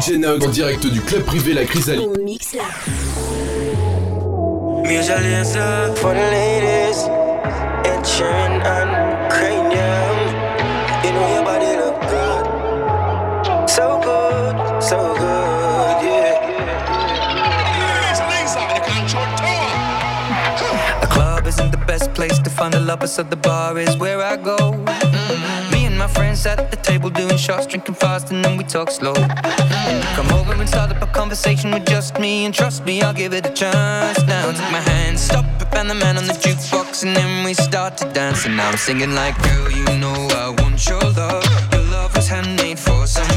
DJ Nog en direct du club privé La Chrysalie. On mixe là. Musialisa for the ladies. And cheering cranium. You know your body look good. So good, so good, yeah. A club isn't the best place to find a lover, so the bar is where I go. Mm -hmm. my friends at the table doing shots, drinking fast, and then we talk slow. Come over and start up a conversation with just me, and trust me, I'll give it a chance. Now take my hand, stop it, and the man on the jukebox, and then we start to dance. And now I'm singing like, girl, you know I want your love. Your love was handmade for someone.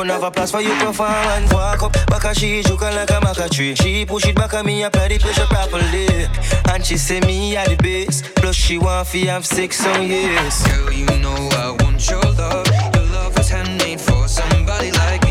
don't have a place for you performance. Walk up, back her, she juking like a maca tree. She push it back at me, apply the pressure properly. And she say me at the base. Plus she want fi have sex on years. Girl, you know I want your love. Your love was handmade for somebody like me.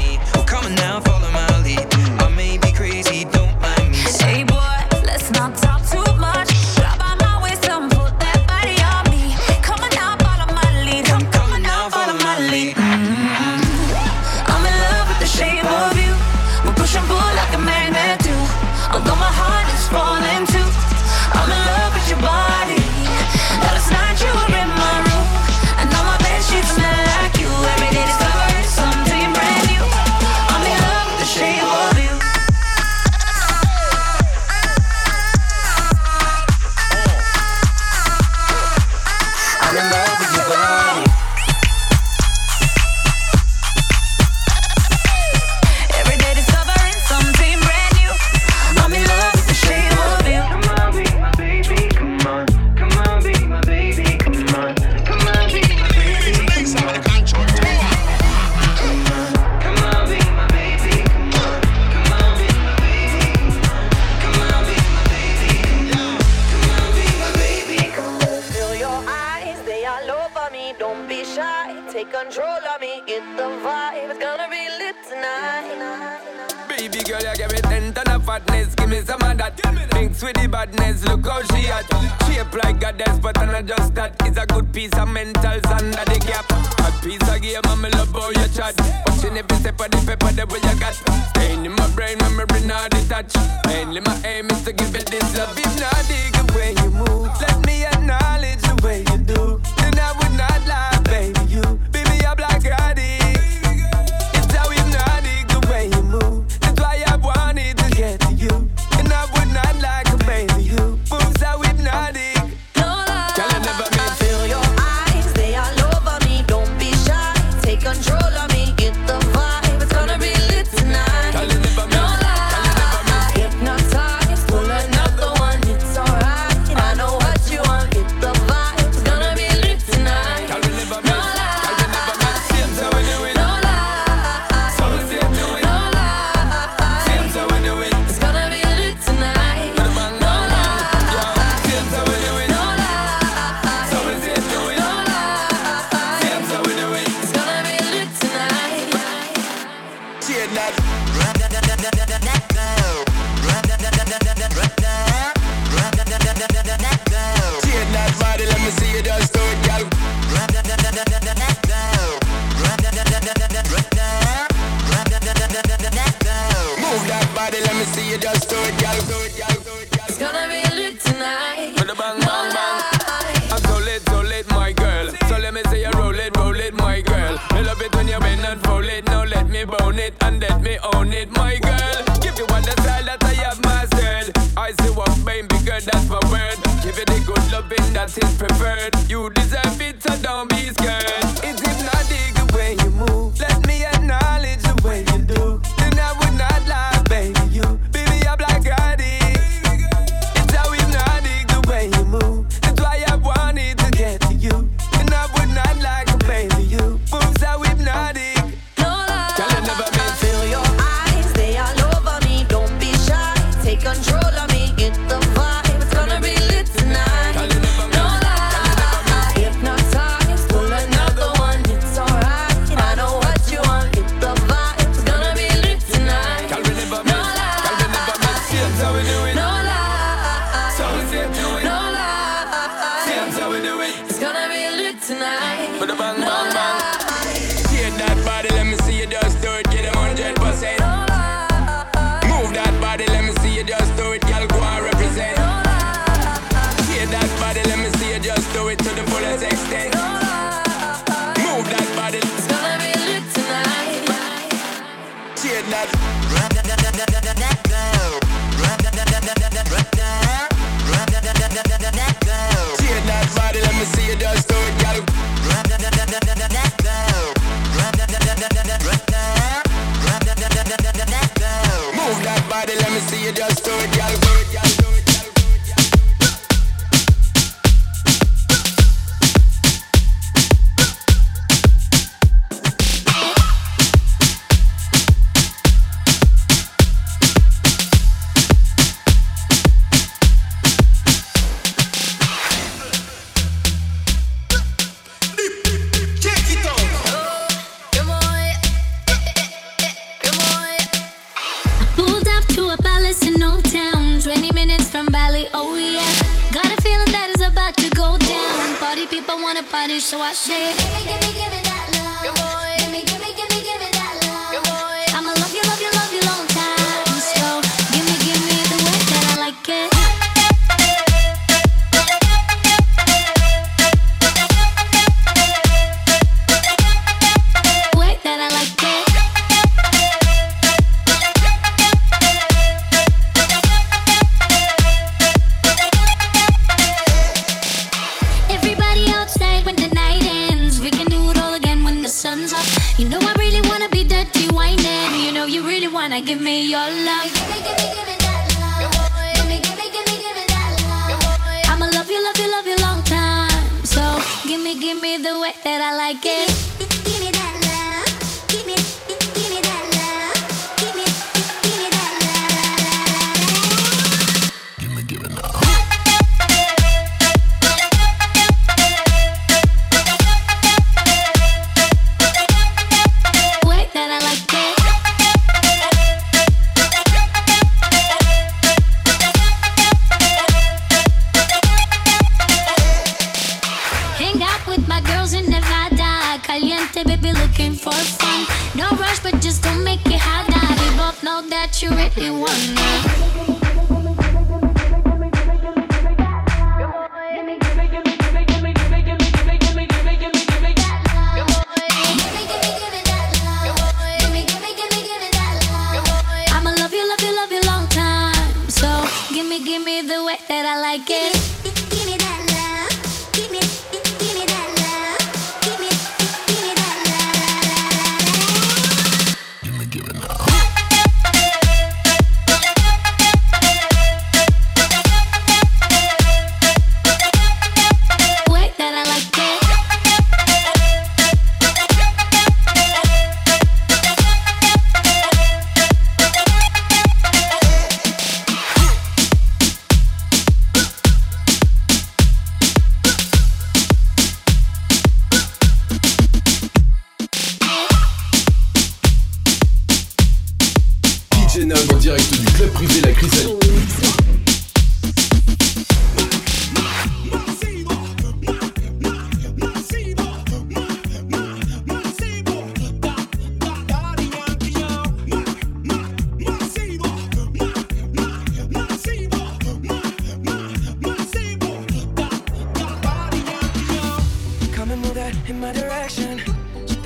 it and let me own it, my girl. Give you all the style that I have mastered. I see what baby girl good, that's my word. Give it a good loving that is preferred.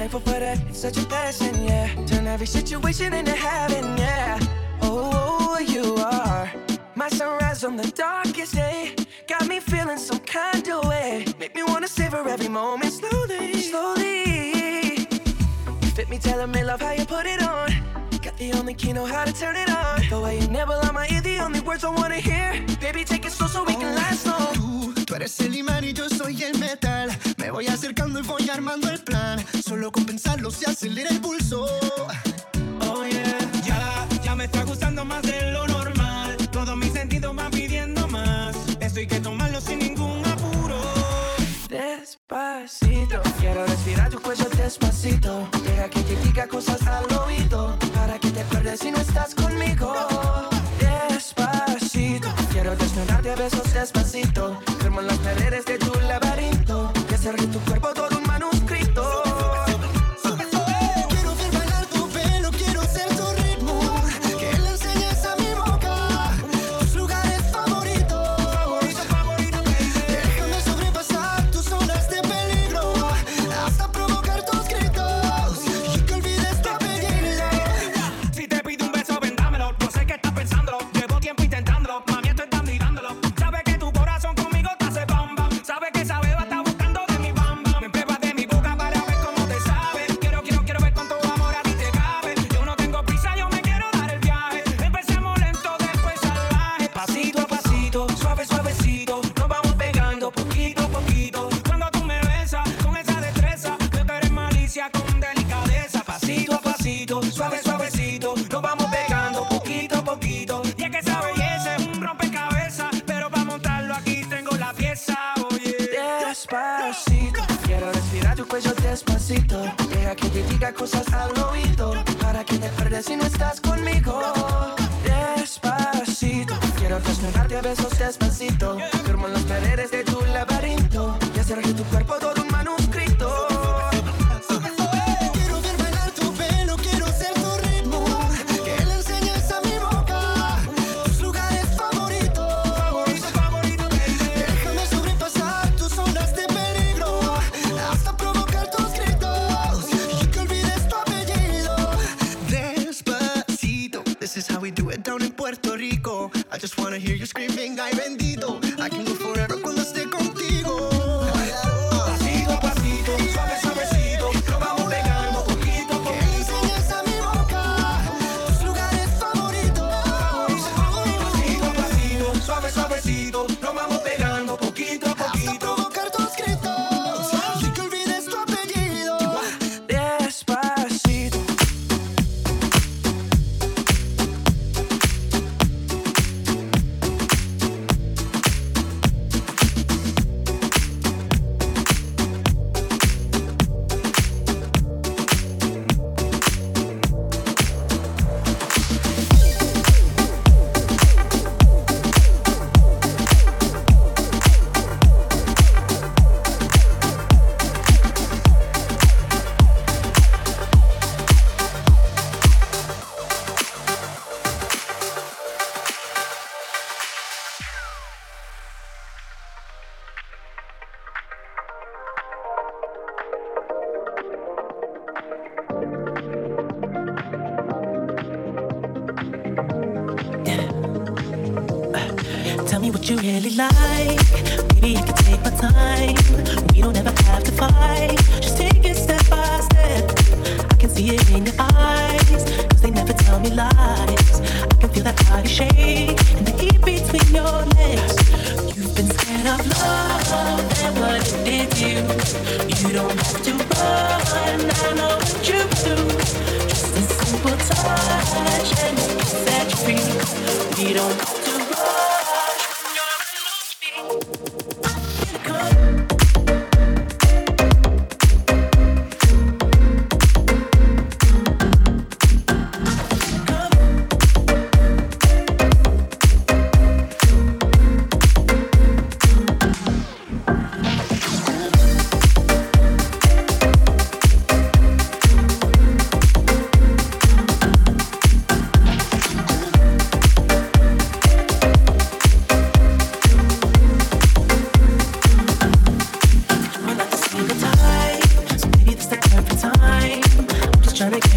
thankful for that. It's such a blessing, yeah. Turn every situation into heaven, yeah. Oh, you are my sunrise on the darkest day. Got me feeling some kind of way. Make me wanna savor every moment slowly, slowly. Fit me, telling me love how you put it on. Got the only key know how to turn it on. The way you never on my ear, the only words I wanna hear. Baby, take it slow so we can last long. Eres el imán y yo soy el metal. Me voy acercando y voy armando el plan. Solo con pensarlo se acelera el pulso. Oh yeah. Ya, ya me está gustando más de lo normal. Todos mis sentidos van pidiendo más. Esto hay que tomarlo sin ningún apuro. Despacito, quiero respirar tu cuello despacito. Deja que te diga cosas al oído. Para que te acuerdes si no estás conmigo. Diga cosas al oído. Para que te acuerdes si no estás conmigo. Despacito, quiero desnudarte a besos despacito. We do it down in Puerto Rico. I just wanna hear you screaming, ay bendito.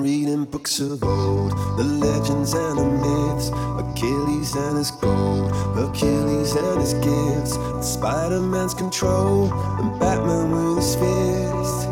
reading books of old, the legends and the myths, Achilles and his gold, Achilles and his gifts, Spider Man's control, and Batman with his fist.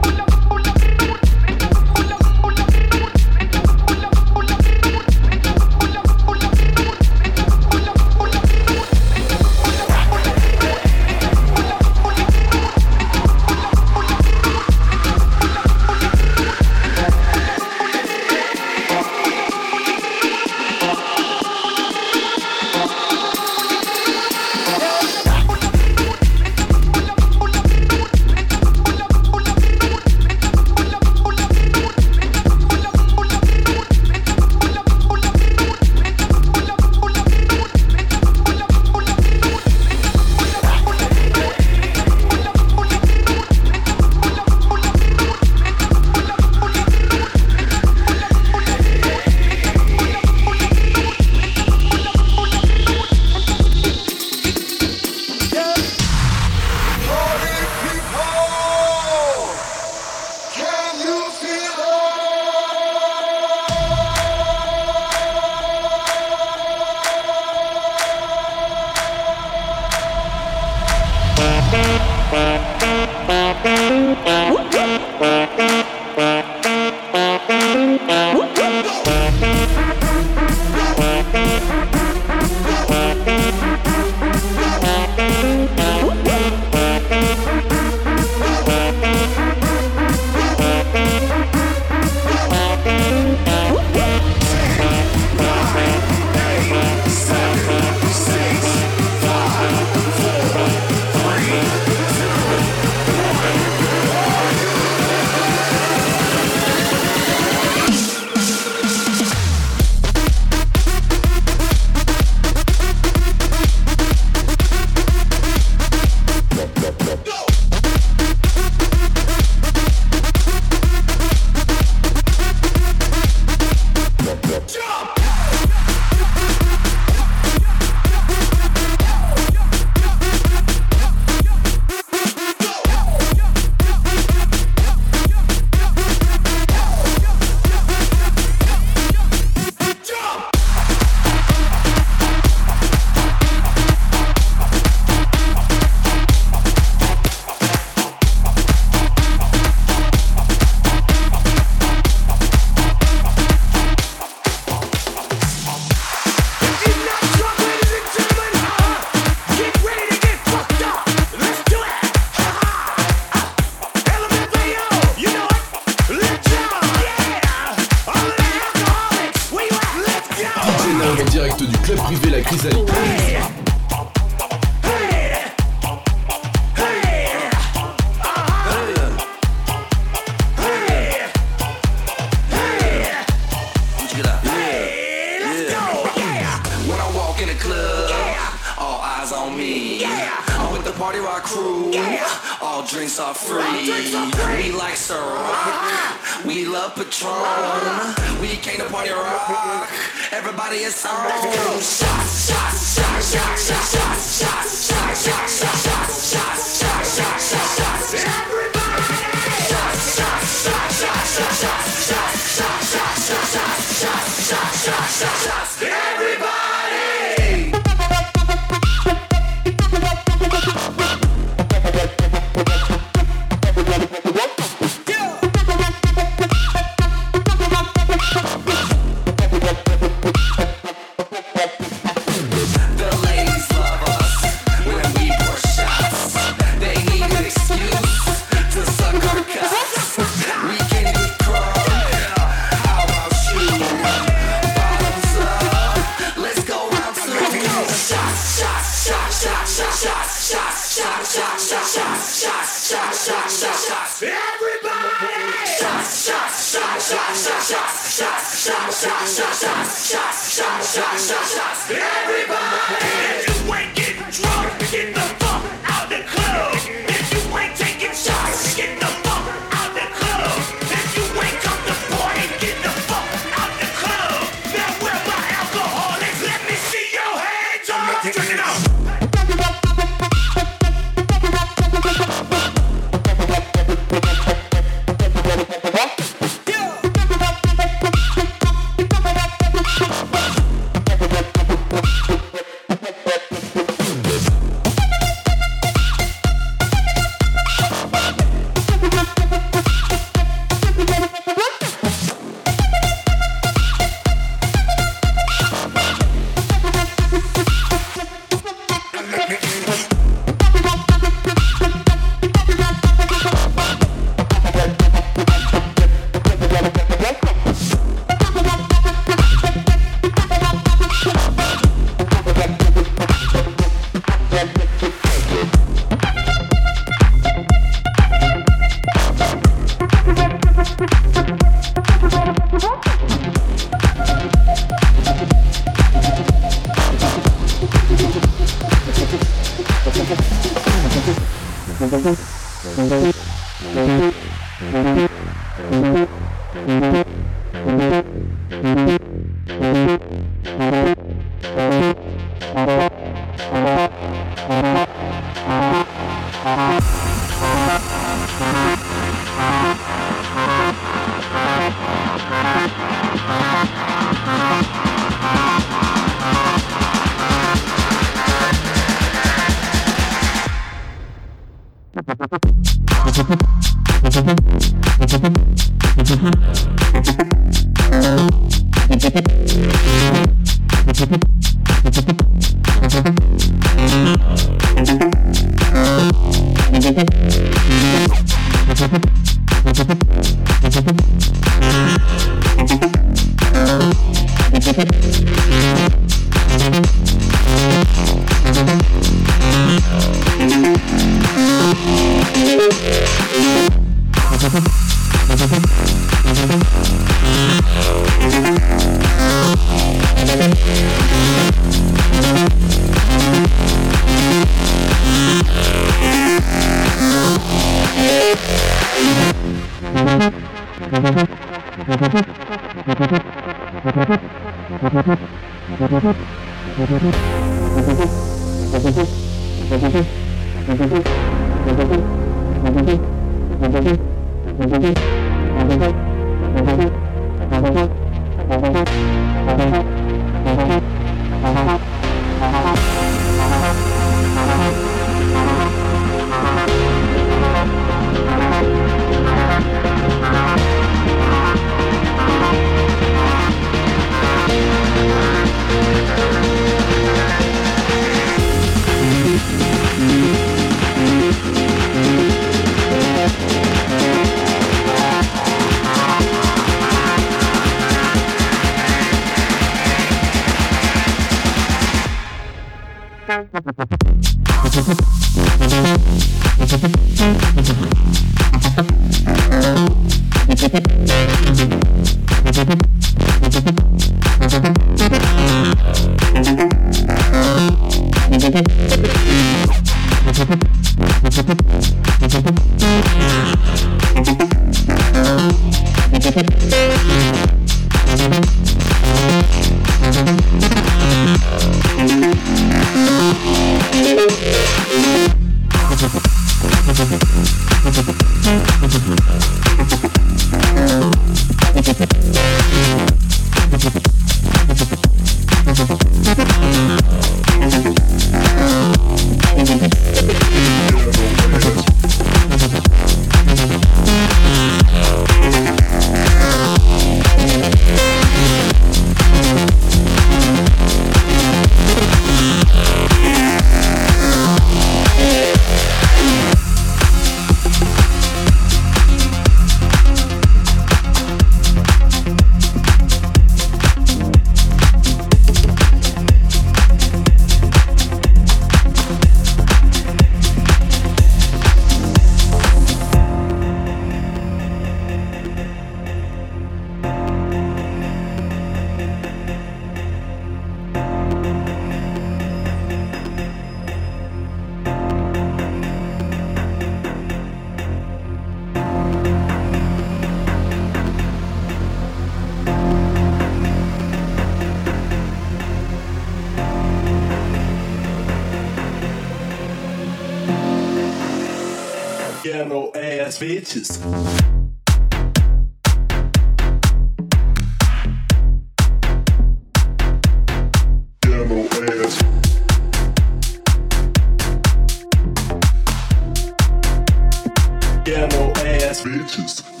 Bitches.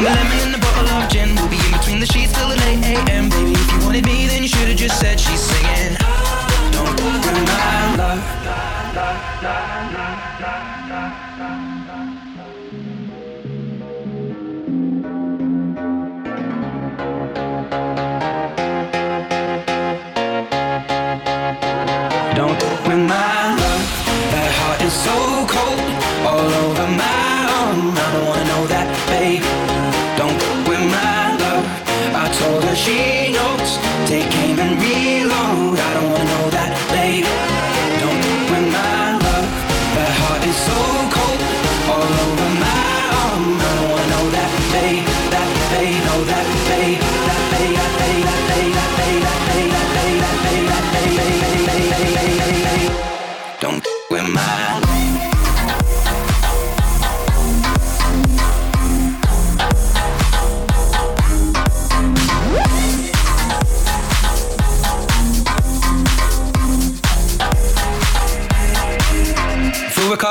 10. Baby, bring the lemon and a bottle of gin. We'll be in between the sheets till the late AM. Baby, if you wanted me, then you should have just said she's singing. Don't ruin my love.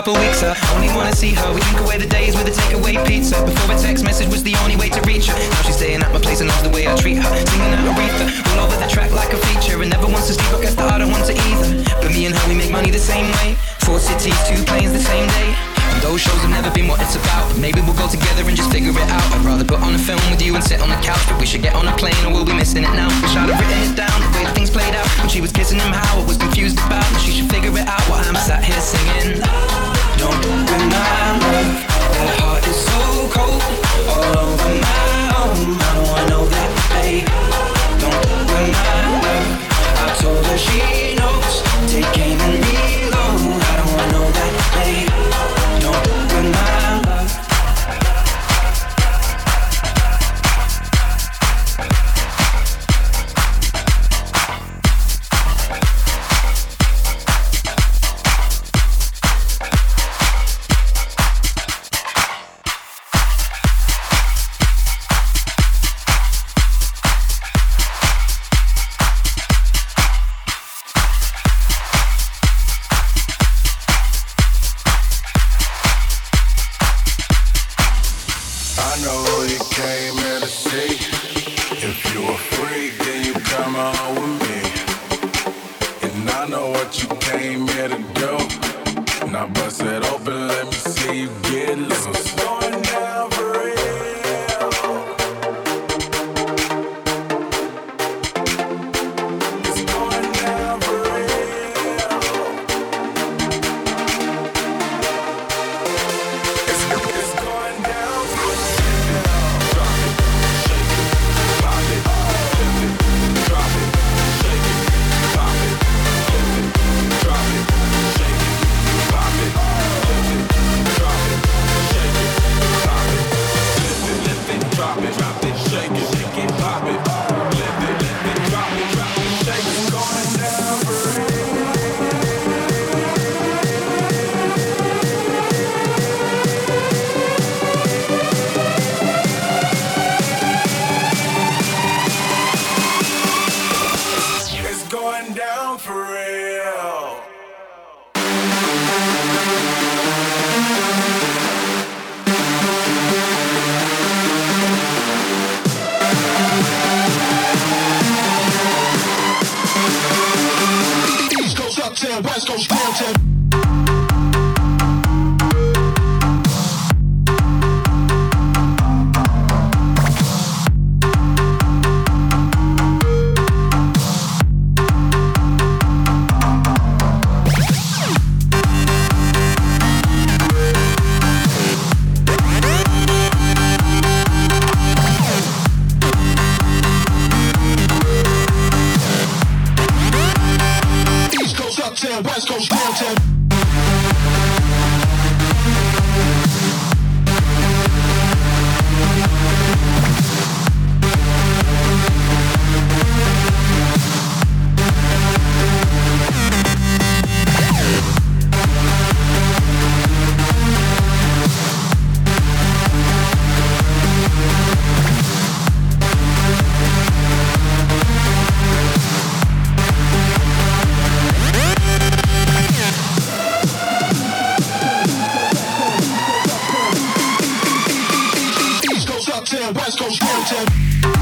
Weeks, I only wanna see her. We drink away the days with a takeaway pizza. Before a text message was the only way to reach her. Now she's staying at my place and knows the way I treat her. Singing out Aretha, all over the track like a feature. And never wants to sleep, I guess that I don't want to either. But me and her, we make money the same way. Four cities, two planes the same day. And those shows have never been what it's about. Maybe we'll go together and just figure it out. I'd rather put on a film with you and sit on the couch. But we should get on a plane or we'll be missing it now. Wish I'd have written it down, the way things played out. When she was kissing him, how I was confused about. And she should figure it out while I'm sat here singing. Don't my love. That heart is so cold, all over my. I know that. Don't my love. I told her she knows. Take aim and reload. I don't wanna know that, babe. Don't ruin Now bust it open, let me see you get loose. West Coast downtown.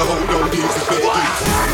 Yeah, hold on, this is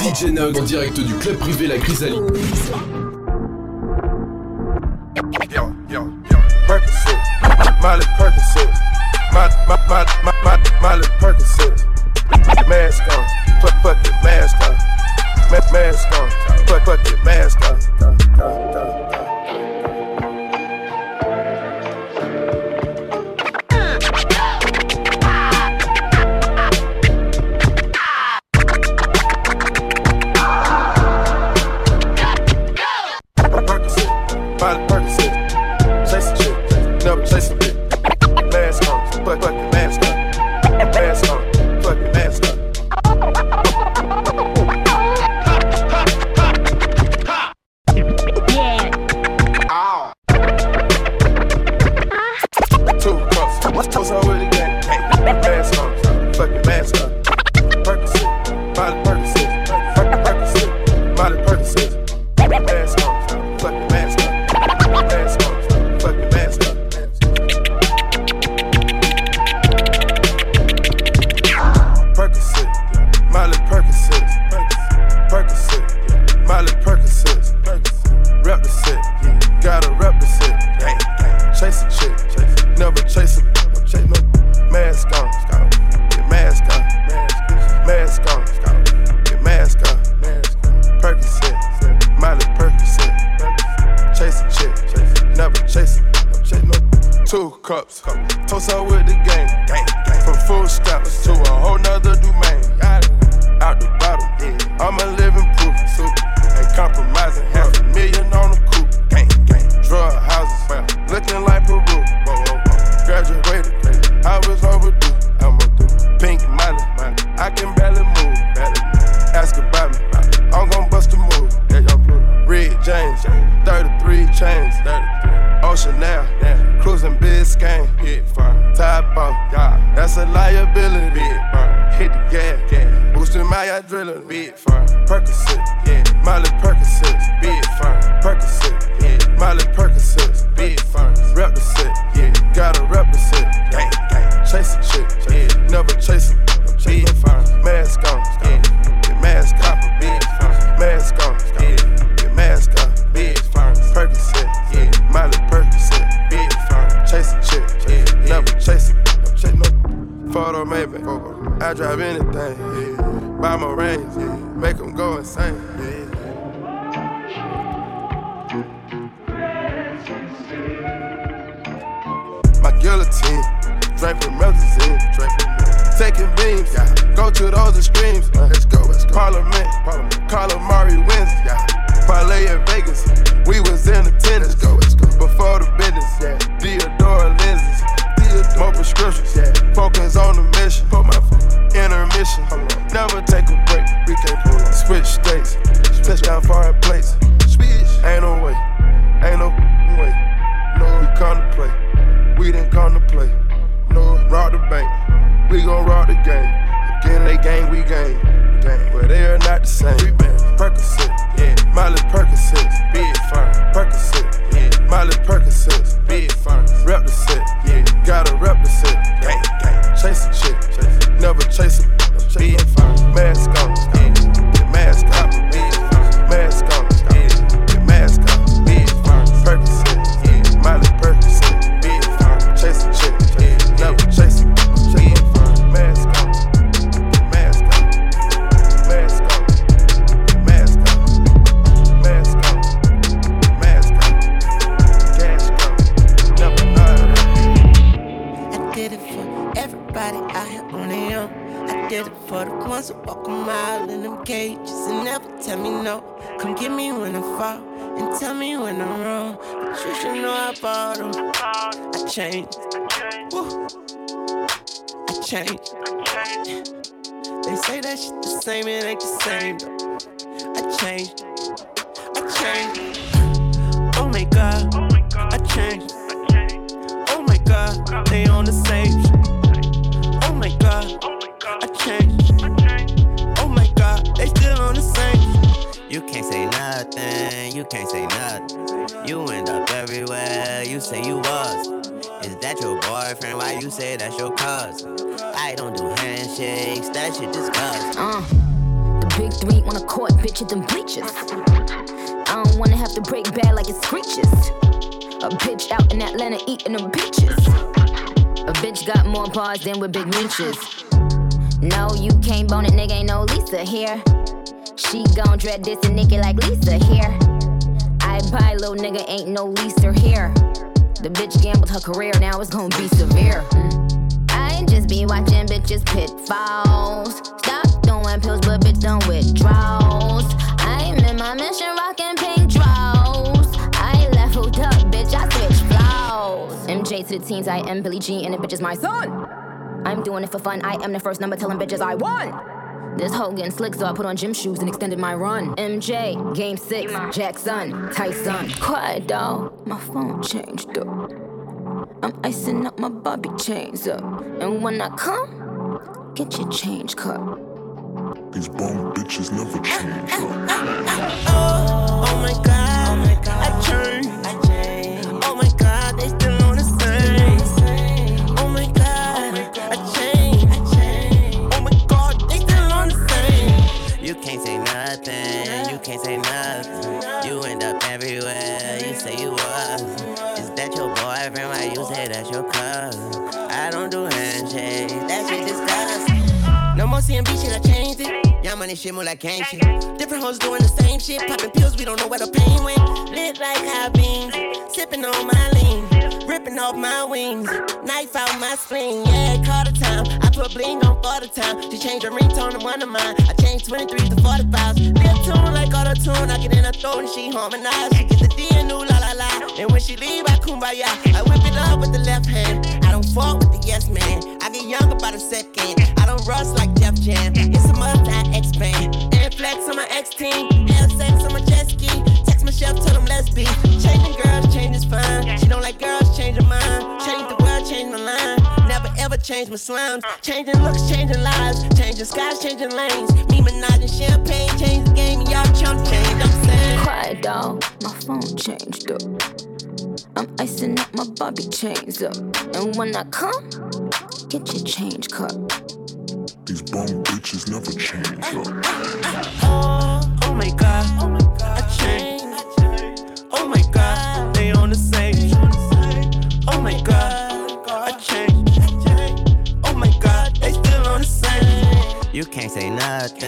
chase it, never chase it. DJ Nox en direct du club privé La Chrysalide. Guillotine, drink from Melazine, Taking beams, yeah. Go to those extremes, uh, let's go, let's go. Parliament, Parliament. Calamari wins, yeah. Parlay in Vegas, we was in attendance, go, let's go. Before the business, yeah. Theodore lenses, Theodore. more prescriptions, yeah. Focus on the mission, put my intermission. Never take a break, we can't pull on. Switch states, touchdown foreign plates. Switch, ain't no way, ain't no way. No, we come to play, we didn't come to play. No, rock the bank, we gon' rock the game. Again, they gang, we gang, gang. But they are not the same. We been Percocet, yeah. Molly Percocet, big firm. Percocet, yeah. Molly Percocet, big firm. Rep the set, yeah. Gotta rep the set, gang, gang. Chase a chick, chase. never chase a big firm. Mask on, tell me no. Come get me when I fall and tell me when I'm wrong. But you should know I bought 'em. I changed. Woo. I changed. They say that shit the same, it ain't the same though. I changed. I changed. Oh my god. I changed. Oh my god, they on the same. Oh my god, I changed. Oh can't say shit. you can't say nothing. You end up everywhere, you say you was. Is that your boyfriend? Why you say that's your cousin? I don't do handshakes, that shit disgusting. Uh, the big three the court, bitch at them bleachers. I don't wanna have to break bad like it screeches. A bitch out in Atlanta eating them bitches. A bitch got more bars than with big reaches. No, you can't bone it, nigga, ain't no Lisa here. She gon' dread this and Nicky like Lisa here. I buy little nigga, ain't no Lisa here. The bitch gambled her career, now it's gon' be severe. Mm. I ain't just be watching bitches pitfalls. Stop doing pills, but bitch done withdrawals. I'm in my mission, rockin' pink draws. I left leveled up, bitch, I switch flaws. MJ to the teens, I am Billie Jean, and the bitch is my son. I'm doing it for fun, I am the first number telling bitches I won. This hoe getting slick, so I put on gym shoes and extended my run. MJ, game six, Jackson, Tyson. Quiet dog, my phone changed up. I'm icing up my Bobby chains up. And when I come, get your change cut. These bum bitches never change up. Oh my god, oh my god, I changed. Can't say nothing. You end up everywhere, you say you was. Is that your boyfriend? Why you say that's your cousin? I don't do handshakes, that shit disgusting. No more CMB shit, I changed it. Y'all money shit more like gang shit. Different hoes doing the same shit. Popping pills, we don't know where the pain went. Lit like high beams. Sipping on my lean. Ripping off my wings. Knife out my spleen. Yeah, call the time. Put bling on for the time. She changed her ringtone to one of mine. I changed 23 to 45. Lip tune like auto tune. I get in her throat and she harmonize. Get the D new la la la. And when she leave, I kumbaya. I whip it up with the left hand. I don't fall with the yes man. I get younger by the second. I don't rust like Def Jam. It's a must I expand. And flex on my X team. Have sex on my jet ski. Text my chef, tell them let's be. Changing girls, change is fine. She don't like girls, change her mind. Change the world, change my line. Never ever change my slimes. Changing looks, changing lives. Changing skies, changing lanes. Me and champagne, change the game, and y'all chump change. I'm saying. Quiet dog, my phone changed up. I'm icing up my Bobby chains up. And when I come, get your change cut. These bum bitches never change up. Oh, oh my god, oh my god, I changed. Oh my god, they on the same. Oh my god, You can't say nothing,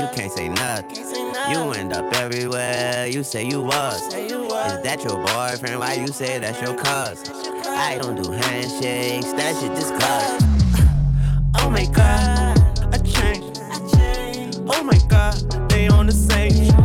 you can't say nothing. You end up everywhere, you say you was. Is that your boyfriend? Why you say that's your cousin? I don't do handshakes, that shit disgusting. Oh my god, I changed. Oh my god, they on the same.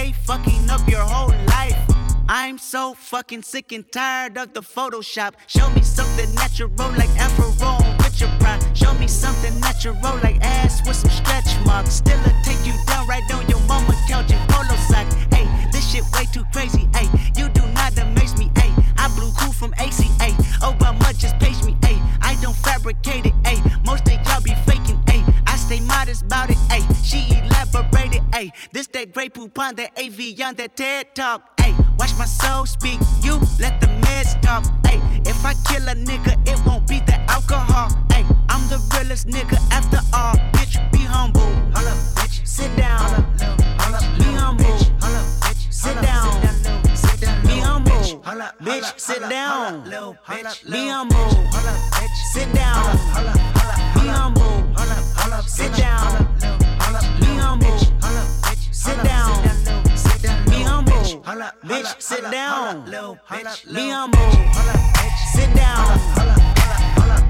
A play, fucking up your whole life. I'm so fucking sick and tired of the Photoshop. Show me something natural like Afro with your pride. Show me something natural like ass with some stretch marks. Still I take you down right on your mama couch in polo sock. Hey, this shit way too crazy. Hey, you do not amaze me. Hey, I blew cool from ACA. Obama just page me. Hey, I don't fabricate it. Hey, most of y'all be faking. Hey, I stay modest about it. Hey, she. Hey, this that Grey Poupon that Evian that TED talk. Hey, watch my soul speak. You let the meds talk. Hey, if I kill a nigga, it won't be the alcohol. Hey, I'm the realest nigga after all. Bitch, be humble. Holla, bitch. Sit down. Hold up, Be humble. Holla bitch Sit down. Be humble. Bitch, sit down. Be humble. Holla bitch Sit down. Be humble. Sit down. Be humble. Sit down. Be humble. Bitch, sit down. Be humble. Sit down.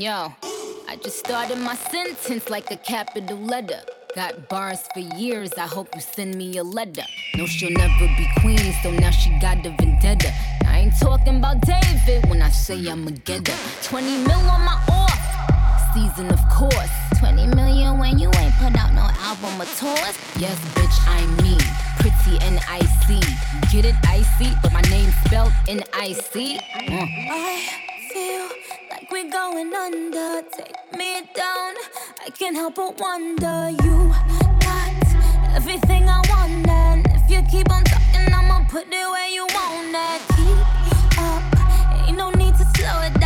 Yo, I just started my sentence like a capital letter. Got bars for years, I hope you send me a letter. No, she'll never be queen, so now she got a vendetta. I ain't talking about David when I say I'ma get her. 20 mil on my off season, of course. 20 million when you ain't put out no album or tours. Yes, bitch, I'm me. Pretty and icy. Get it icy, but my name spelled N I C. Uh. I feel like we're going under. Take me down. I can't help but wonder. You got everything I want, and if you keep on talking, I'ma put it where you want it. Keep up, ain't no need to slow it